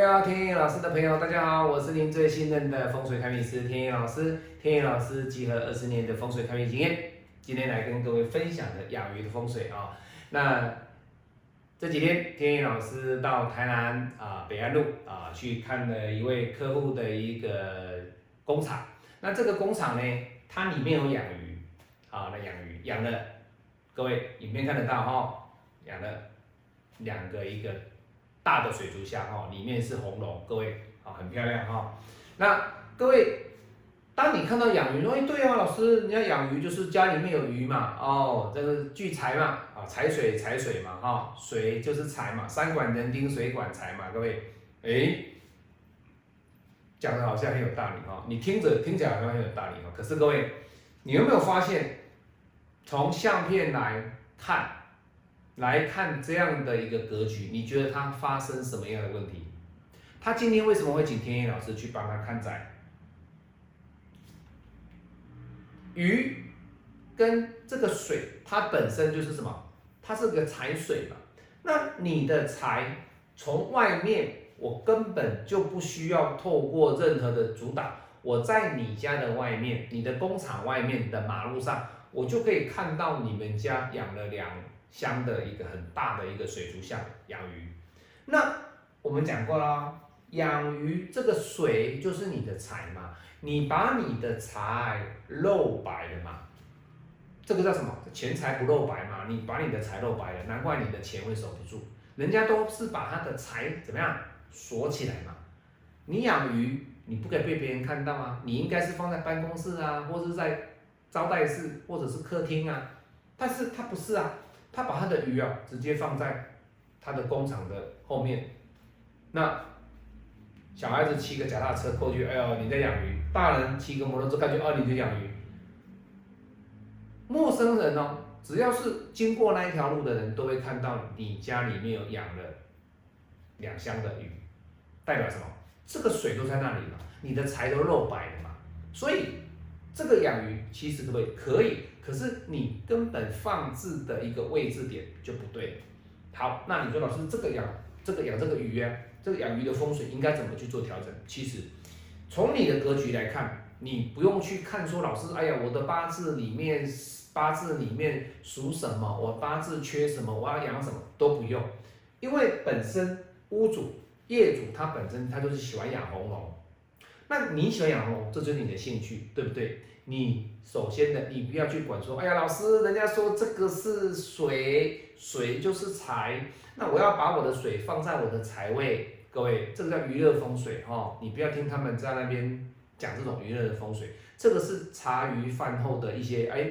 到天野老师的朋友，大家好，我是您最信任的风水开运师天野老师。天野老师集合二十年的风水开运经验，今天来跟各位分享的养鱼的风水啊。那这几天天野老师到台南啊北安路啊去看了一位客户的一个工厂。那这个工厂呢，它里面有养鱼啊，那养鱼养了，各位影片看得到哈，养了两个一个。大的水族箱哈，里面是红龙，各位啊，很漂亮哈。那各位，当你看到养鱼，说哎对啊，老师，你要养鱼就是家里面有鱼嘛，哦，这个聚财嘛，啊，财水财水嘛，哈，水就是财嘛，山管人丁，水管财嘛，各位，哎，讲的好像很有道理哈，你听着听起来好像很有道理哈，可是各位，你有没有发现，从相片来看？来看这样的一个格局，你觉得它发生什么样的问题？他今天为什么会请天野老师去帮他看宅？鱼跟这个水，它本身就是什么？它是个财水嘛。那你的财从外面，我根本就不需要透过任何的阻挡，我在你家的外面，你的工厂外面的马路上，我就可以看到你们家养了两。箱的一个很大的一个水族箱养鱼，那我们讲过啦，养鱼这个水就是你的财嘛，你把你的财露白了嘛，这个叫什么？钱财不露白嘛，你把你的财露白了，难怪你的钱会守不住，人家都是把他的财怎么样？锁起来嘛，你养鱼你不可以被别人看到啊，你应该是放在办公室啊，或者是在招待室或者是客厅啊，但是他不是啊。他把他的鱼啊，直接放在他的工厂的后面。那小孩子骑个脚踏车过去，哎呦，你在养鱼；大人骑个摩托车过去，哦，你在养鱼。陌生人哦，只要是经过那一条路的人，都会看到你家里面有养了两箱的鱼，代表什么？这个水都在那里了，你的财都露白了嘛。所以这个养鱼其实可不可以？可以。可是你根本放置的一个位置点就不对。好，那你说老师，这个养这个养这个鱼啊，这个养鱼的风水应该怎么去做调整？其实从你的格局来看，你不用去看说老师，哎呀，我的八字里面八字里面属什么，我八字缺什么，我要养什么都不用，因为本身屋主业主他本身他就是喜欢养红龙，那你喜欢养龙，这就是你的兴趣，对不对？你首先的，你不要去管说，哎呀，老师，人家说这个是水，水就是财，那我要把我的水放在我的财位，各位，这个叫娱乐风水哦，你不要听他们在那边讲这种娱乐的风水，这个是茶余饭后的一些哎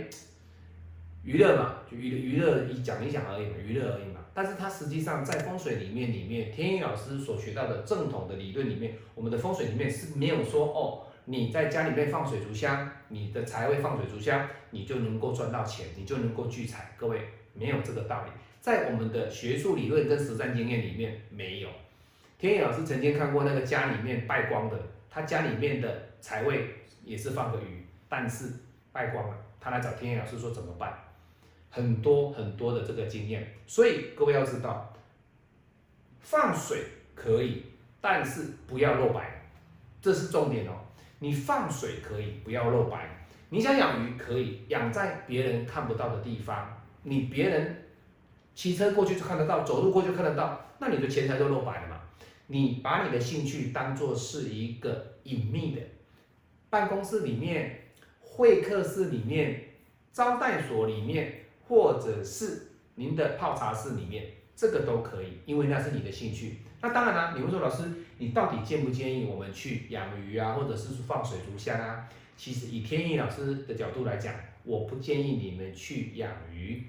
娱乐嘛，就娱娱乐一讲一讲而已嘛，娱乐而已嘛，但是它实际上在风水里面里面，天一老师所学到的正统的理论里面，我们的风水里面是没有说哦。你在家里面放水族箱，你的财位放水族箱，你就能够赚到钱，你就能够聚财。各位没有这个道理，在我们的学术理论跟实战经验里面没有。天野老师曾经看过那个家里面败光的，他家里面的财位也是放个鱼，但是败光了，他来找天野老师说怎么办？很多很多的这个经验，所以各位要知道，放水可以，但是不要露白，这是重点哦。你放水可以，不要露白。你想养鱼可以，养在别人看不到的地方。你别人骑车过去就看得到，走路过去就看得到，那你的钱财就露白了嘛？你把你的兴趣当做是一个隐秘的，办公室里面、会客室里面、招待所里面，或者是您的泡茶室里面。这个都可以，因为那是你的兴趣。那当然了，你会说老师，你到底建不建议我们去养鱼啊，或者是放水族箱啊？其实以天意老师的角度来讲，我不建议你们去养鱼，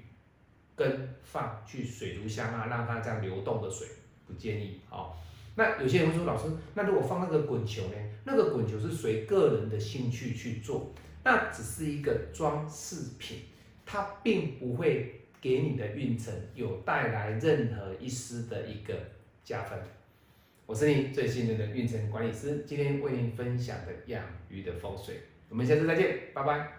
跟放去水族箱啊，让它这样流动的水，不建议。好，那有些人会说老师，那如果放那个滚球呢？那个滚球是随个人的兴趣去做，那只是一个装饰品，它并不会。给你的运程有带来任何一丝的一个加分。我是你最信任的运程管理师，今天为您分享的养鱼的风水，我们下次再见，拜拜。